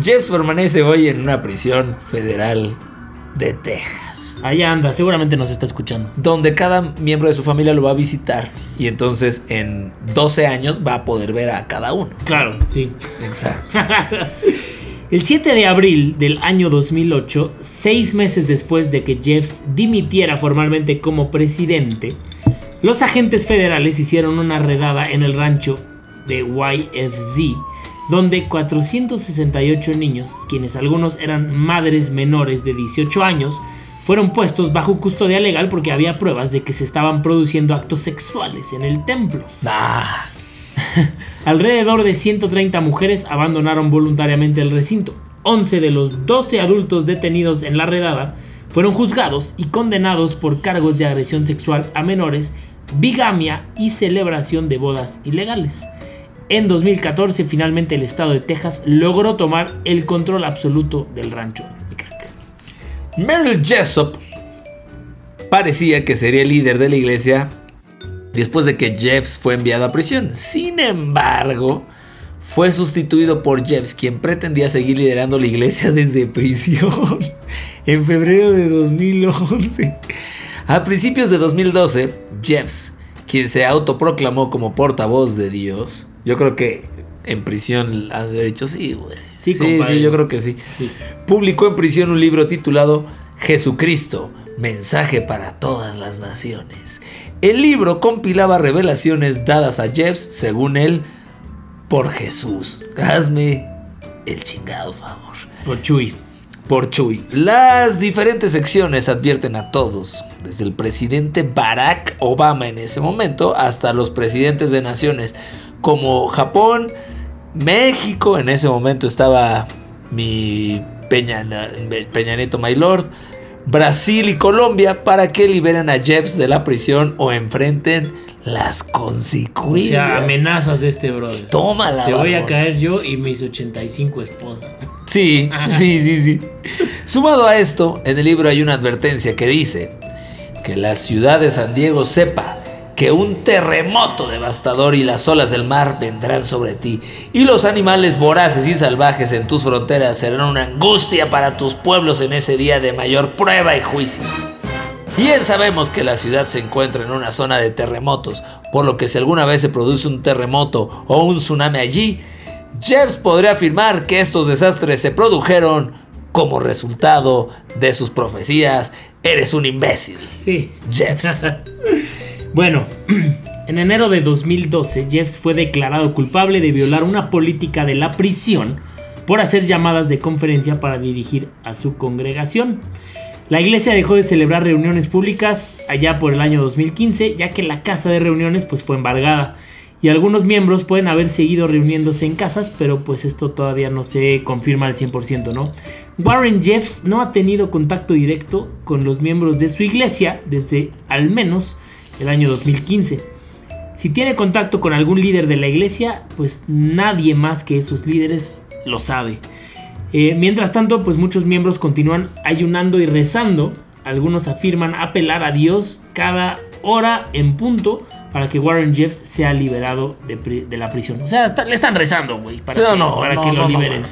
Jeffs permanece hoy en una prisión federal de Texas. Allá anda, seguramente nos está escuchando. donde cada miembro de su familia lo va a visitar y entonces en 12 años va a poder ver a cada uno. Claro, sí. Exacto. [LAUGHS] El 7 de abril del año 2008, seis meses después de que Jeffs dimitiera formalmente como presidente, los agentes federales hicieron una redada en el rancho de YFZ, donde 468 niños, quienes algunos eran madres menores de 18 años, fueron puestos bajo custodia legal porque había pruebas de que se estaban produciendo actos sexuales en el templo. Ah, [LAUGHS] Alrededor de 130 mujeres abandonaron voluntariamente el recinto. 11 de los 12 adultos detenidos en la redada fueron juzgados y condenados por cargos de agresión sexual a menores, bigamia y celebración de bodas ilegales. En 2014 finalmente el estado de Texas logró tomar el control absoluto del rancho. mi crack. Meryl Jessup parecía que sería el líder de la iglesia después de que Jeffs fue enviado a prisión. Sin embargo, fue sustituido por Jeffs, quien pretendía seguir liderando la iglesia [LAUGHS] desde prisión en febrero de 2011. A principios de 2012, Jeffs, quien se autoproclamó como portavoz de Dios, yo creo que en prisión ha de haber dicho sí, güey. Sí, sí, compadre. sí, yo creo que sí. Sí. Publicó en prisión un libro titulado Jesucristo, mensaje para todas las naciones. El libro compilaba revelaciones dadas a Jeffs, según él, por Jesús. Hazme el chingado favor. Por Chuy. Por Chuy. Las diferentes secciones advierten a todos, desde el presidente Barack Obama en ese momento hasta los presidentes de naciones como Japón, México, en ese momento estaba mi Peña, Peña Nieto My Lord, Brasil y Colombia para que liberen a Jeffs de la prisión o enfrenten las O consecuencias. sea, amenazas de este brother. Tómala. Te voy a caer yo y mis 85 esposas. Sí, sí, sí, sí. Sumado a esto, en el libro hay una advertencia que dice que la ciudad de San Diego sepa que un terremoto devastador y las olas del mar vendrán sobre ti, y los animales voraces y salvajes en tus fronteras serán una angustia para tus pueblos en ese día de mayor prueba y juicio. Bien sabemos que la ciudad se encuentra en una zona de terremotos, por lo que si alguna vez se produce un terremoto o un tsunami allí, Jeffs podría afirmar que estos desastres se produjeron como resultado de sus profecías. Eres un imbécil, Sí. Jeffs. [LAUGHS] Bueno, [CLEARS THROAT] en enero de 2012, Jeffs fue declarado culpable de violar una política de la prisión por hacer llamadas de conferencia para dirigir a su congregación. La iglesia dejó de celebrar reuniones públicas allá por el año 2015, ya que la casa de reuniones pues fue embargada. Y algunos miembros pueden haber seguido reuniéndose en casas, pero pues esto todavía no se confirma al 100%, ¿no? Warren Jeffs no ha tenido contacto directo con los miembros de su iglesia desde al menos el año 2015. Si tiene contacto con algún líder de la iglesia, pues nadie más que esos líderes lo sabe. Eh, mientras tanto, pues muchos miembros continúan ayunando y rezando. Algunos afirman apelar a Dios cada hora en punto para que Warren Jeffs sea liberado de, la prisión. O sea, está- le están rezando, güey, para, Sí, que, no, para no, que lo no, liberen. no.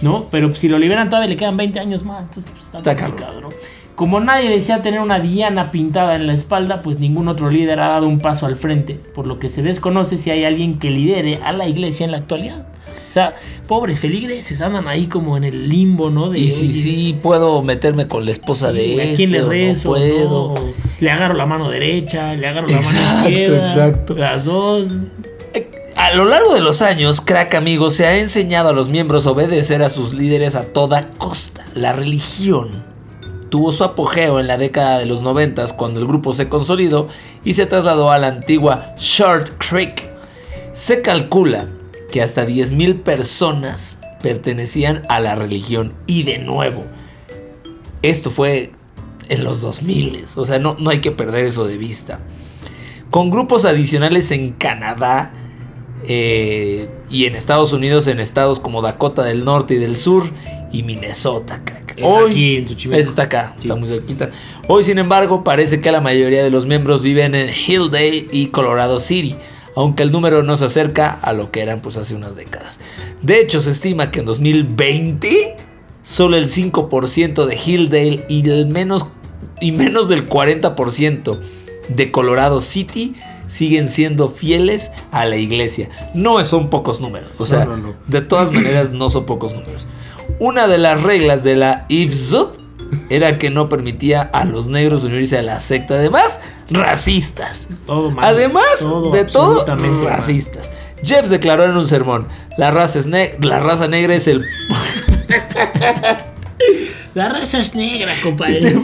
¿No? Pero si lo liberan todavía le quedan 20 años más. Entonces pues, está, Está complicado, ¿no? Como nadie desea tener una diana pintada en la espalda, pues ningún otro líder ha dado un paso al frente, por lo que se desconoce si hay alguien que lidere a la iglesia en la actualidad. O sea, pobres feligreses andan ahí como en el limbo, ¿no? De, Y si sí puedo meterme con la esposa de este, ¿A quién le rezo? no puedo. No, Le agarro la mano derecha, le agarro la mano izquierda. exacto. Las dos. A lo largo de los años, crack amigo, se ha enseñado a los miembros a obedecer a sus líderes a toda costa. La religión tuvo su apogeo en la década de los 90 cuando el grupo se consolidó y se trasladó a la antigua Short Creek. Se calcula que hasta 10.000 personas pertenecían a la religión y de nuevo, esto fue en los 2000, o sea, no, no hay que perder eso de vista. Con grupos adicionales en Canadá, eh, y en Estados Unidos, en estados como Dakota del Norte y del Sur y Minnesota. Hoy, aquí en Xochimilco. ese está acá, Sí. está muy cerquita. Hoy, sin embargo, parece que la mayoría de los miembros viven en Hilldale y Colorado City, aunque el número no se acerca a lo que eran pues hace unas décadas. De hecho, se estima que en 2020 solo el 5% de Hilldale y el menos y menos del 40% de Colorado City siguen siendo fieles a la iglesia. No son pocos números, o sea, No, no, no. de todas maneras no son pocos números. Una de las reglas de la IFSUD era que no permitía a los negros unirse a la secta, además racistas. Todo mal. Además Todo, de todo, absolutamente mal. racistas. Jeffs declaró en un sermón, la raza, es ne- la raza negra es el... [LAUGHS] La raza es negra, compadre.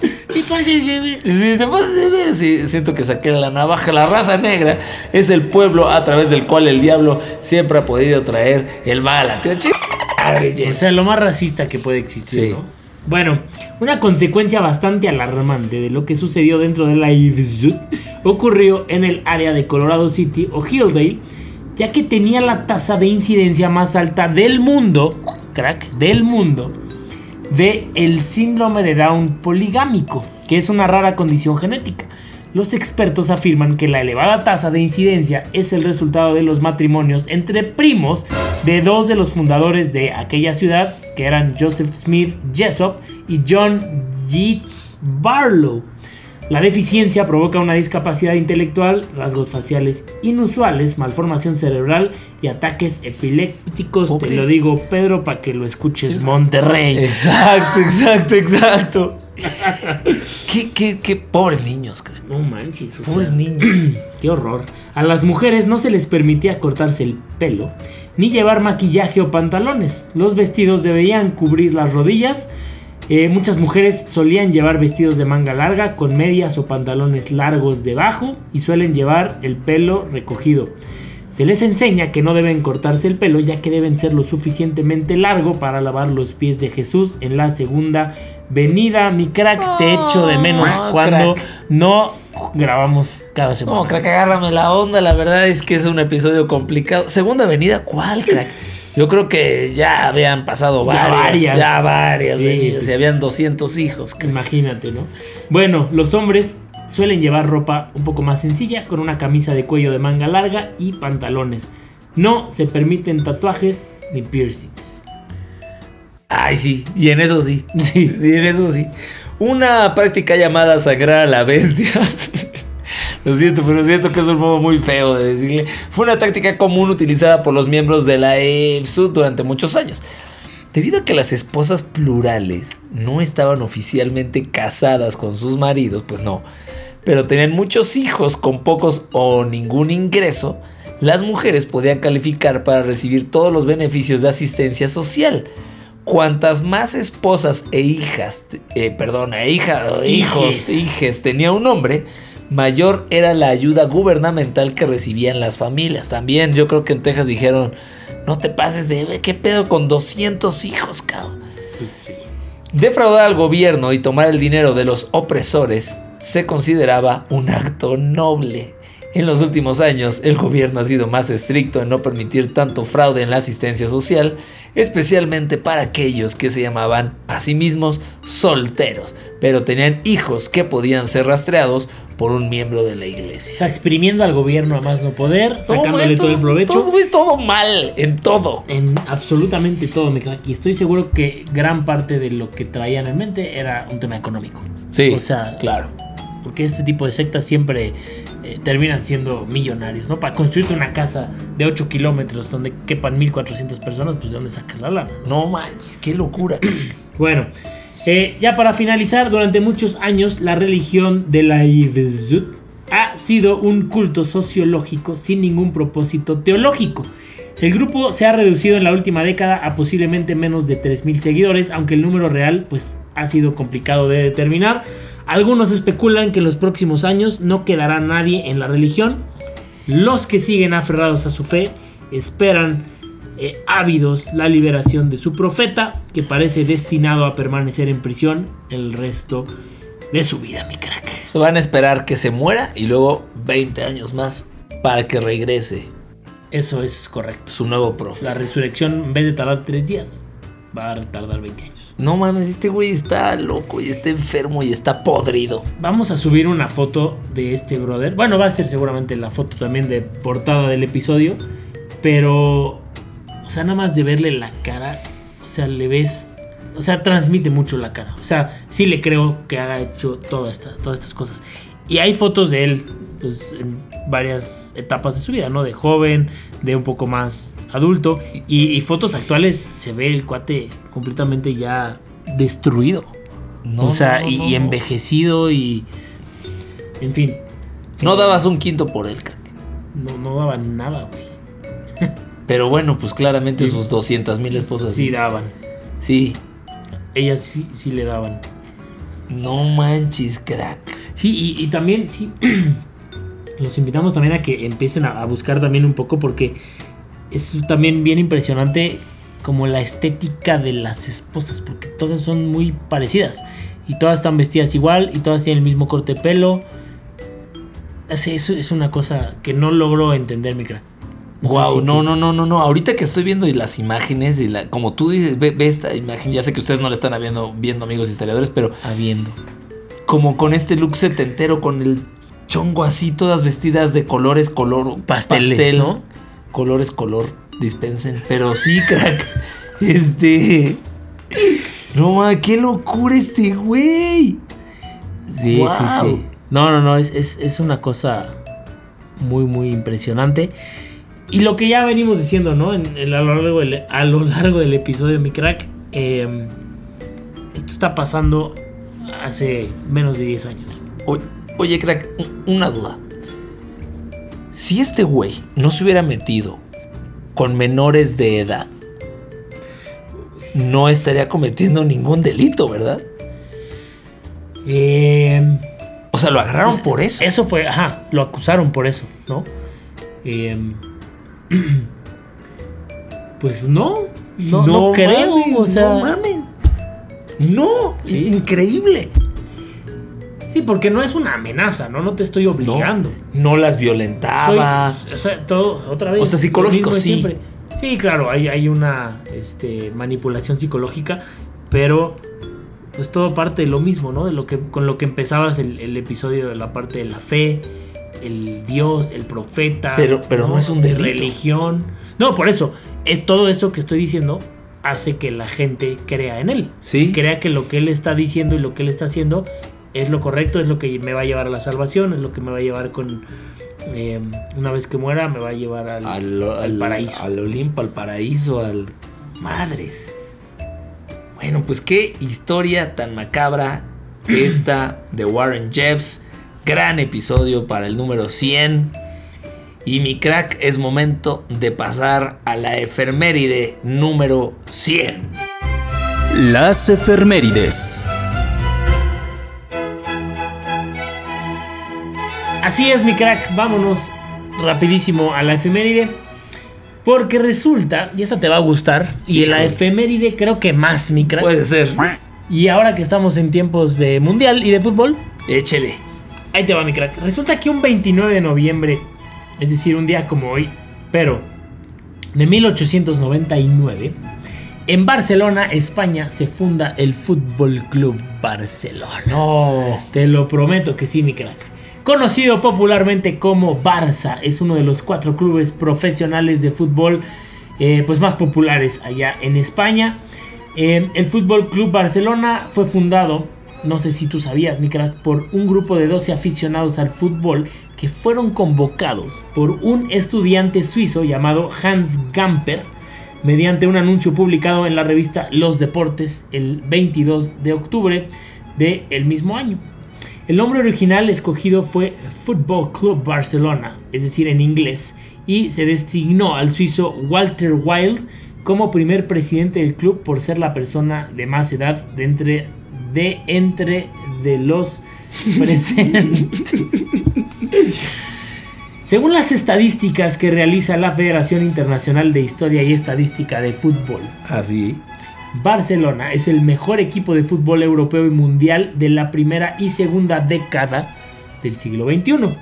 ¿Qué pasa, ese- Si te pasas de ver, sí, siento que saqué la navaja. La raza negra es el pueblo a través del cual el diablo siempre ha podido traer el mal O sea, lo más racista que puede existir, Sí. ¿no? Bueno, una consecuencia bastante alarmante de lo que sucedió dentro de la IFSUD ocurrió en el área de Colorado City o Hilldale, ya que tenía la tasa de incidencia más alta del mundo, crack, del mundo, de el síndrome de Down poligámico, que es una rara condición genética. Los expertos afirman que la elevada tasa de incidencia es el resultado de los matrimonios entre primos de dos de los fundadores de aquella ciudad, que eran Joseph Smith Jessop y John Yeats Barlow. La deficiencia provoca una discapacidad intelectual, rasgos faciales inusuales, malformación cerebral y ataques epilépticos. Pobre. Te lo digo, Pedro, para que lo escuches. Monterrey. Exacto, exacto, exacto. [LAUGHS] qué, qué, qué pobres niños, creo. No manches, Pobres sea, niños. [CLEARS THROAT] qué horror. A las mujeres no se les permitía cortarse el pelo ni llevar maquillaje o pantalones. Los vestidos debían cubrir las rodillas. Eh, muchas mujeres solían llevar vestidos de manga larga con medias o pantalones largos debajo y suelen llevar el pelo recogido. Se les enseña que no deben cortarse el pelo ya que deben ser lo suficientemente largo para lavar los pies de Jesús en la segunda venida. Mi crack, te echo de menos Ah, cuando crack. no grabamos cada semana. No, crack, agárrame la onda. La verdad es que es un episodio complicado. Segunda avenida, ¿cuál, crack? Yo creo que ya habían pasado Ya varias, ya varias Sí, venidas, y habían 200 hijos. crack. Imagínate, ¿no? Bueno, los hombres suelen llevar ropa un poco más sencilla, con una camisa de cuello de manga larga y pantalones. No se permiten tatuajes ni piercings. Ay, sí, y en eso sí. [LAUGHS] Sí. Y en eso sí. Una práctica llamada sagrar a la bestia. [LAUGHS] Lo siento, pero siento que es un modo muy feo de decirle. Fue una táctica común utilizada por los miembros de la EFSU durante muchos años. Debido a que las esposas plurales no estaban oficialmente casadas con sus maridos, pues no, pero tenían muchos hijos con pocos o ningún ingreso, las mujeres podían calificar para recibir todos los beneficios de asistencia social. Cuantas más esposas e hijas, eh, perdón, e hija, o hijos, Hijes. tenía un hombre, mayor era la ayuda gubernamental que recibían las familias. También yo creo que en Texas dijeron, no te pases de, "Ve, ¿qué pedo con 200 hijos, cabrón? Defraudar al gobierno y tomar el dinero de los opresores se consideraba un acto noble. En los últimos años, el gobierno ha sido más estricto en no permitir tanto fraude en la asistencia social, especialmente para aquellos que se llamaban a sí mismos solteros, pero tenían hijos que podían ser rastreados por un miembro de la O iglesia. sea, exprimiendo al gobierno a más no poder, sacándole todo el provecho. Todo, todo mal, en todo. En absolutamente todo, crack. Y estoy seguro que gran parte de lo que traían en mente era un tema económico. Sí, O sea, claro. porque este tipo de sectas siempre eh, terminan siendo millonarios, ¿no? Para construirte una casa de 8 kilómetros donde quepan 1400 personas, pues de dónde sacas la lana. No manches, qué locura. [CLEARS THROAT] Bueno, eh, ya para finalizar, durante muchos años la religión de la Ibzut ha sido un culto sociológico sin ningún propósito teológico. El grupo se ha reducido en la última década a posiblemente menos de 3.000 seguidores, aunque el número real pues, ha sido complicado de determinar. Algunos especulan que en los próximos años no quedará nadie en la religión. Los que siguen aferrados a su fe esperan eh, ávidos la liberación de su profeta, que parece destinado a permanecer en prisión el resto de su vida, mi crack. Se van a esperar que se muera y luego 20 años más para que regrese Eso es correcto. su nuevo profe. La resurrección, en vez de tardar tres días, va a tardar 20 años. No mames, este güey está loco y está enfermo y está podrido. Vamos a subir una foto de este brother. Bueno, va a ser seguramente la foto también de portada del episodio. Pero, o sea, nada más de verle la cara, o sea, le ves, o sea, transmite mucho la cara. O sea, sí le creo que haga hecho todas estas cosas. Y hay fotos de él, pues, en varias etapas de su vida, ¿no? De joven, de un poco más adulto. Y, y fotos actuales se ve el cuate completamente ya destruido. No, o sea, no, y, no, y no. envejecido y. En fin. No dabas un quinto por él, crack. No, no daban nada, güey. [LAUGHS] Pero bueno, pues claramente sus 200 mil esposas. Sí daban. Sí. Ellas sí, sí le daban. No manches, crack. Sí, y, y también, sí. [CLEARS THROAT] los invitamos también a que empiecen a, a buscar también un poco porque es también bien impresionante como la estética de las esposas, porque todas son muy parecidas y todas están vestidas igual y todas tienen el mismo corte de pelo. Es, es, es una cosa que no logro entender, mi crack. No Wow, si no, tú- no, no, no, no. Ahorita que estoy viendo y las imágenes y la, como tú dices, ve, ve esta imagen. Ya sé que ustedes no la están viendo, viendo amigos historiadores, pero Habiendo. como con este look setentero, con el chongo así, todas vestidas de colores, color Pasteles, pastel, ¿no? Colores, color, dispensen. Pero sí, [LAUGHS] crack. Este. No, ma, qué locura este güey. Sí, Wow. sí, sí. No, no, no, es, es, es una cosa muy, muy impresionante. Y lo que ya venimos diciendo, ¿no? En, en- a, lo largo del, a lo largo del episodio, mi crack, eh, esto está pasando hace menos de 10 años. Oye, crack, una duda. Si este güey no se hubiera metido con menores de edad, no estaría cometiendo ningún delito, ¿verdad? Eh, O sea, lo agarraron pues, por eso. Eso fue, ajá, lo acusaron por eso, ¿no? Eh, [CLEARS THROAT] pues no, no, no, creo, mames, o sea... No mames. No, Sí. increíble. Sí, porque no es una amenaza, ¿no? No te estoy obligando. No, las violentaba. o sea, todo, otra vez. O sea, psicológico sí. Sí, claro, hay, hay una este, manipulación psicológica, pero pues todo parte de lo mismo, ¿no? De lo que, con lo que empezabas el, episodio de la parte de la fe, el Dios, el profeta. Pero, pero no, es un de religión. No, por eso, es eh, todo esto que estoy diciendo hace que la gente crea en él. Sí. Crea que lo que él está diciendo y lo que él está haciendo es lo correcto, es lo que me va a llevar a la salvación, es lo que me va a llevar con... Eh, una vez que muera me va a llevar al, al, paraíso. Al Olimpo, al paraíso, al... Madres. Bueno, pues qué historia tan macabra esta de Warren Jeffs. Gran episodio para el número 100. Y mi crack, es momento de pasar a la efeméride número 100. Las efemérides. Así es, mi crack. Vámonos rapidísimo a la efeméride. Porque resulta, y esta te va a gustar, y la efeméride creo que más, mi crack. Puede ser. Y ahora que estamos en tiempos de mundial y de fútbol, échele. Ahí te va, mi crack. Resulta que un 29 de noviembre, es decir, un día como hoy, pero de 1899, en Barcelona, España, se funda el Fútbol Club Barcelona. No. Te lo prometo que sí, mi crack. Conocido popularmente como Barça, es uno de los cuatro clubes profesionales de fútbol eh, pues más populares allá en España. Eh, el Fútbol Club Barcelona fue fundado, no sé si tú sabías, mi por un grupo de 12 aficionados al fútbol que fueron convocados por un estudiante suizo llamado Hans Gamper mediante un anuncio publicado en la revista Los Deportes el 22 de octubre del el mismo año. El nombre original escogido fue Football Club Barcelona, es decir, en inglés, y se designó al suizo Walter Wild como primer presidente del club por ser la persona de más edad de entre de, entre de los [LAUGHS] presentes. Según las estadísticas que realiza la Federación Internacional de Historia y Estadística de Fútbol, así ¿Ah, Barcelona es el mejor equipo de fútbol europeo y mundial de la primera y segunda década del siglo XXI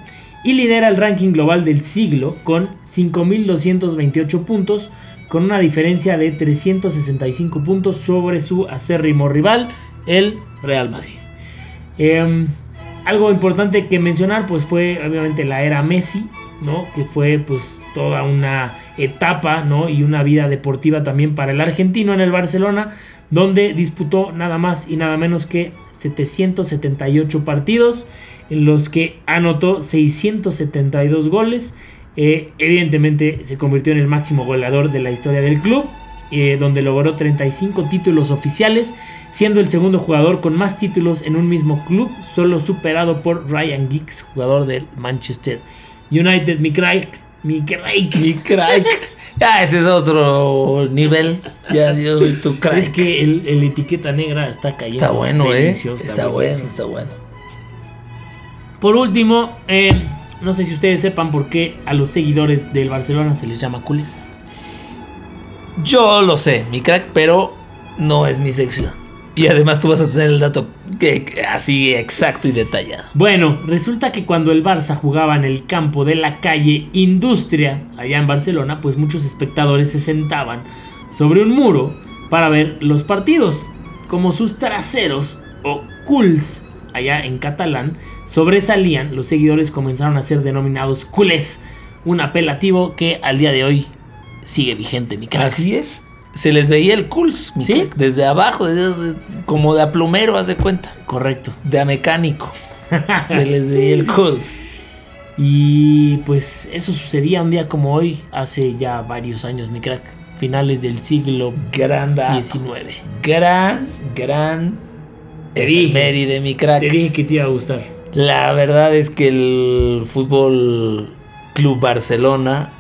y lidera el ranking global del siglo con 5.228 puntos, con una diferencia de 365 puntos sobre su acérrimo rival, el Real Madrid. Em, algo importante que mencionar pues fue obviamente la era Messi, ¿no? que fue pues toda una etapa ¿no? y una vida deportiva también para el argentino en el Barcelona, donde disputó nada más y nada menos que 778 partidos, en los que anotó 672 goles. Eh, evidentemente se convirtió en el máximo goleador de la historia del club, eh, donde logró 35 títulos oficiales, siendo el segundo jugador con más títulos en un mismo club, solo superado por Ryan Giggs, jugador del Manchester United. Mi mi crack. Mi crack. Ya, ese es otro nivel. Ya, yo soy tu crack. Es que el, etiqueta negra está cayendo. Está bueno, ¿eh? Está, bueno, está bueno. Por último, eh, no sé si ustedes sepan por qué a los seguidores del Barcelona se les llama culés. Yo lo sé, mi crack, pero no es mi sección. Y además tú vas a tener el dato que, así exacto y detallado. Bueno, resulta que cuando el Barça jugaba en el campo de la calle Industria, allá en Barcelona, pues muchos espectadores se sentaban sobre un muro para ver los partidos. Como sus traseros o culs, allá en catalán, sobresalían, los seguidores comenzaron a ser denominados culés, un apelativo que al día de hoy sigue vigente, mi cara. Así es se les veía el culs, ¿Sí? desde abajo, como de a plomero, haz de cuenta. Correcto. De a mecánico. [LAUGHS] se les veía el culs. Y pues eso sucedía un día como hoy, hace ya varios años, mi crack. Finales del siglo gran XIX. Gran, gran te de mi crack. Te dije que te iba a gustar. La verdad es que el Fútbol Club Barcelona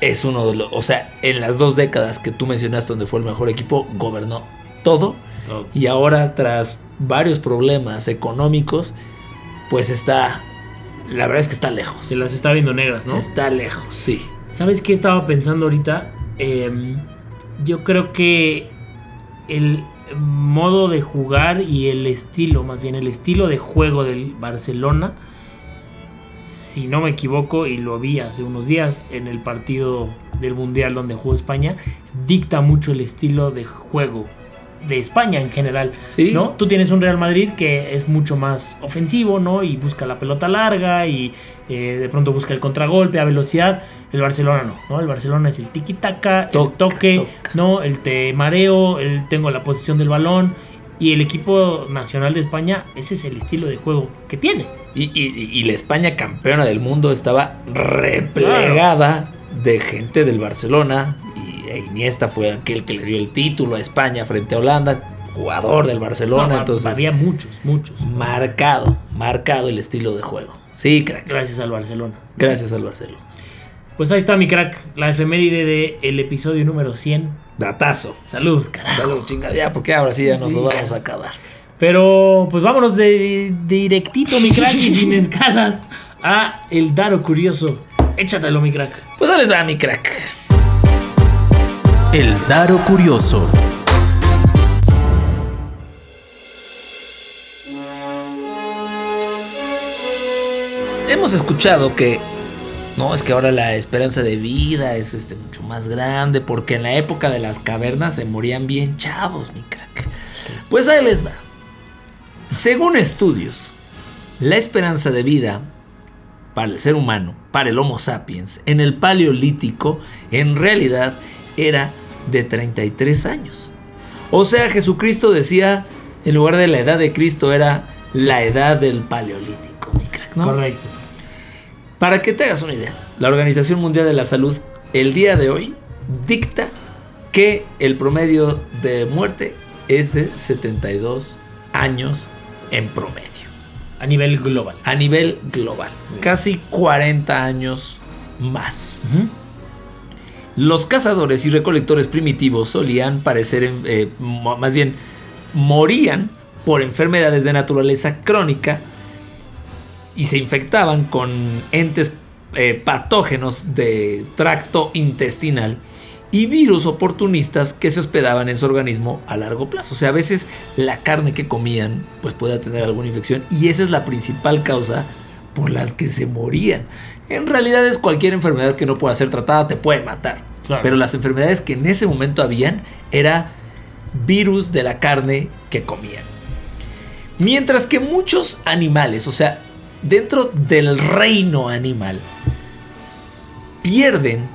es uno de los, o sea, en las dos décadas que tú mencionaste donde fue el mejor equipo, gobernó todo. Y ahora tras varios problemas económicos, pues está, la verdad es que está lejos. Se las está viendo negras, ¿no? Está lejos, sí. ¿Sabes qué estaba pensando ahorita? Em, yo creo que el, modo de jugar y el estilo, más bien el estilo de juego del Barcelona, si no me equivoco, y lo vi hace unos días en el partido del Mundial donde jugó España, dicta mucho el estilo de juego de España en general, Sí. ¿no? Tú tienes un Real Madrid que es mucho más ofensivo, ¿no? Y busca la pelota larga y eh, de pronto busca el contragolpe a velocidad. El Barcelona no, ¿no? El Barcelona es el tiki-taka, el toque, toca. ¿no? El te mareo, el tengo la posición del balón. Y el equipo nacional de España, ese es el estilo de juego que tiene. Y, y- y la España campeona del mundo estaba replegada de gente del Barcelona. Y e Iniesta fue aquel que le dio el título a España frente a Holanda, jugador del Barcelona. No, entonces, había muchos, muchos. marcado, marcado el estilo de juego. Sí, crack. Gracias al Barcelona. Gracias al Barcelona. Pues ahí está mi crack, la efeméride del el episodio número 100. Datazo. Salud, carajo. Salud, chinga, ya, porque ahora sí ya nos Sí, lo vamos a acabar. Pero pues vámonos de, de directito, mi crack, y sin [LAUGHS] escalas, a el Daro Curioso. Échatelo, mi crack. Pues ahí les va mi crack. El Daro Curioso. Hemos escuchado que no es que ahora la esperanza de vida es este mucho más grande porque en la época de las cavernas se morían bien chavos, mi crack. Pues ahí les va. Según estudios, la esperanza de vida para el ser humano, para el Homo sapiens, en el Paleolítico, en realidad era de 33 años. O sea, Jesucristo decía, en lugar de la edad de Cristo, era la edad del Paleolítico, mi crack, ¿no? Correcto. Para que te hagas una idea, la Organización Mundial de la Salud el día de hoy dicta que el promedio de muerte es de 72 años en promedio, A nivel global. a nivel global, casi 40 años más. Los cazadores y recolectores primitivos solían parecer, eh, más bien, morían por enfermedades de naturaleza crónica y se infectaban con entes eh, patógenos de tracto intestinal y virus oportunistas que se hospedaban en su organismo a largo plazo. O sea, a veces la carne que comían pues puede tener alguna infección y esa es la principal causa por las que se morían. En realidad es cualquier enfermedad que no pueda ser tratada te puede matar. Claro. Pero las enfermedades que en ese momento habían era virus de la carne que comían. Mientras que muchos animales, o sea, dentro del reino animal, pierden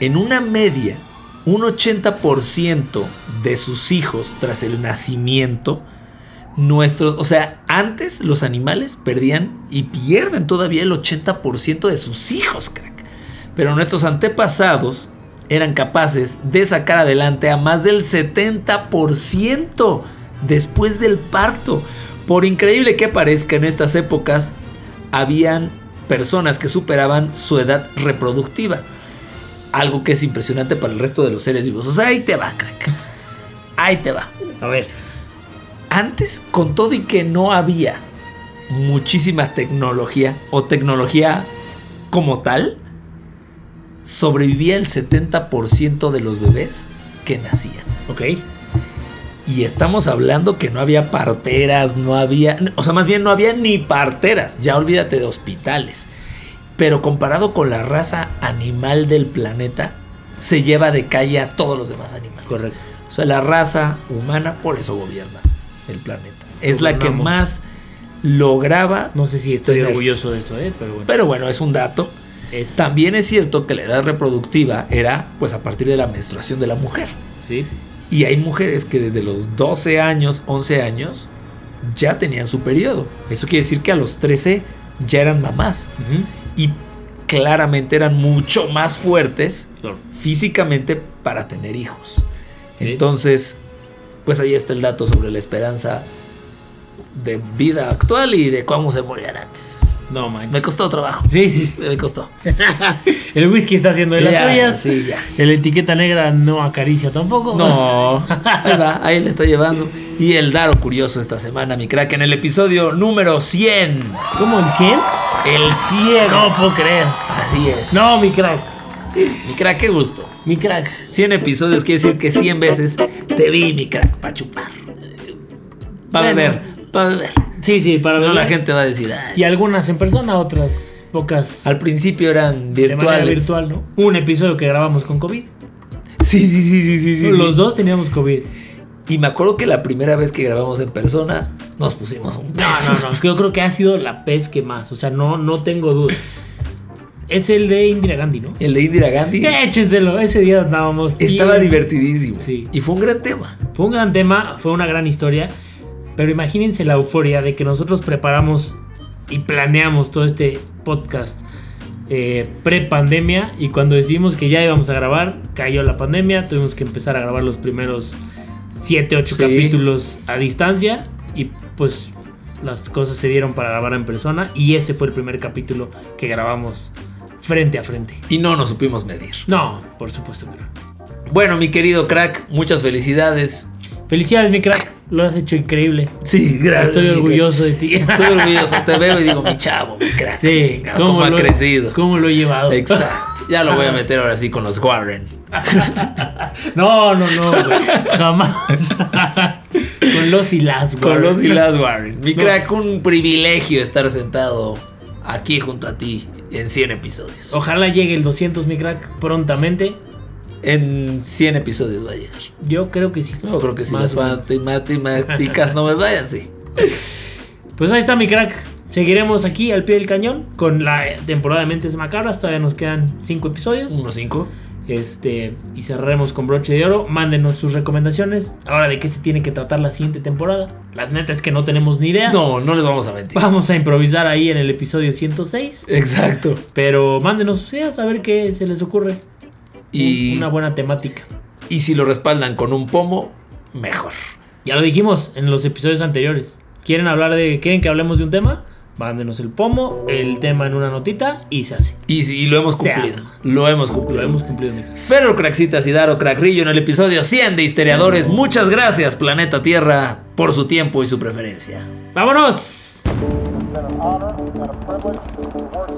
en una media un 80% de sus hijos tras el nacimiento. Nuestros, o sea, antes los animales perdían y pierden todavía el 80% de sus hijos, crack. Pero nuestros antepasados eran capaces de sacar adelante a más del 70% después del parto. Por increíble que parezca, en estas épocas habían personas que superaban su edad reproductiva. Algo que es impresionante para el resto de los seres vivos. O sea, ahí te va, crack. Ahí te va. A ver. Antes, con todo y que no había muchísima tecnología o tecnología como tal, sobrevivía el 70% de los bebés que nacían. Ok. Y estamos hablando que no había parteras, no había, o sea, más bien no había ni parteras, ya olvídate de hospitales. Pero comparado con la raza animal del planeta, se lleva de calle a todos los demás animales. Correcto. O sea, la raza humana por eso gobierna el planeta. Es la que más lograba, No sé si estoy Tener. orgulloso de eso, ¿eh? Pero bueno. pero bueno, es un dato. es, También es cierto que la edad reproductiva era pues a partir de la menstruación de la mujer. ¿sí? Y hay mujeres que desde los 12 años, 11 años, ya tenían su periodo. Eso quiere decir que a los 13 ya eran mamás. Y claramente eran mucho más fuertes Claro. físicamente para tener hijos. Entonces, pues ahí está el dato sobre la esperanza de vida actual y de cómo se morían antes. No, man. Me costó trabajo. Sí. Me costó. [LAUGHS] El whisky está haciendo de las Ya, suyas. sí, ya. El etiqueta negra no acaricia tampoco. No, [LAUGHS] ahí va, ahí le está llevando. Y el Daro curioso esta semana, mi crack, en el episodio número 100. ¿Cómo el 100? El 100. No puedo creer. Así es. No, mi crack. Mi crack, qué gusto. Mi crack. 100 episodios quiere decir que 100 veces te vi, mi crack, pa' chupar. Para Bueno. ver, para ver. Sí, sí, para No, la gente va a decir, "Ay". Y algunas en persona, otras pocas al principio eran de virtuales. virtual, ¿no? Un episodio que grabamos con COVID. Sí, sí, sí, sí, sí, sí. Los sí. dos teníamos COVID. Y me acuerdo que la primera vez que grabamos en persona nos pusimos un No, no, no. Yo creo que ha sido la pez que más. O sea, no, no tengo duda. Es el de Indira Gandhi, ¿no? El de Indira Gandhi Échenselo. Ese día andábamos. estaba divertidísimo. Sí. Y fue un gran tema. Fue un gran tema, fue una gran historia. Pero imagínense la euforia de que nosotros preparamos y planeamos todo este podcast eh, pre-pandemia. Y cuando decidimos que ya íbamos a grabar, cayó la pandemia. Tuvimos que empezar a grabar los primeros 7, 8 Sí. capítulos a distancia. Y pues las cosas se dieron para grabar en persona. Y ese fue el primer capítulo que grabamos frente a frente. Y no nos supimos medir. No, por supuesto que no. Bueno, mi querido crack, muchas felicidades. Felicidades, mi crack. Lo has hecho increíble. Sí, gracias. Estoy orgulloso de ti. Estoy orgulloso. Te veo y digo, mi chavo, mi crack. Sí, chingado, cómo ha lo, crecido. ¿Cómo lo he llevado? Exacto. Ya lo voy a meter ahora sí con los Warren. [LAUGHS] No, no, no, güey. Jamás. [LAUGHS] Con los y las, güey. Con los y las Warren. Mi No. crack, un privilegio estar sentado aquí junto a ti en 100 episodios. Ojalá llegue el 200, mi crack, prontamente. En 100 episodios va a llegar. Yo creo que sí. No creo que si Más las matemáticas no me vayan, sí. [LAUGHS] Pues ahí está, mi crack. Seguiremos aquí al pie del cañón con la temporada de Mentes Macabras. Todavía nos quedan 5 episodios. Unos 5. Este, y cerraremos con broche de oro. Mándenos sus recomendaciones. Ahora, ¿de qué se tiene que tratar la siguiente temporada? Las neta es que no tenemos ni idea. No, no les vamos a mentir. Vamos a improvisar ahí en el episodio 106. Exacto. Pero mándenos sus ideas a ver qué se les ocurre. Y, Una buena temática. y si lo respaldan con un pomo, mejor. Ya lo dijimos en los episodios anteriores. ¿Quieren hablar de. ¿Quieren que hablemos de un tema? Mándenos el pomo, el tema en una notita y se hace. Y, y lo hemos cumplido. Lo hemos cumplido. Lo hemos cumplido, mi. Ferro Craxitas y Daro Cracrillo en el episodio 100 de Histeriadores. Muchas gracias, Planeta Tierra, por su tiempo y su preferencia. ¡Vámonos!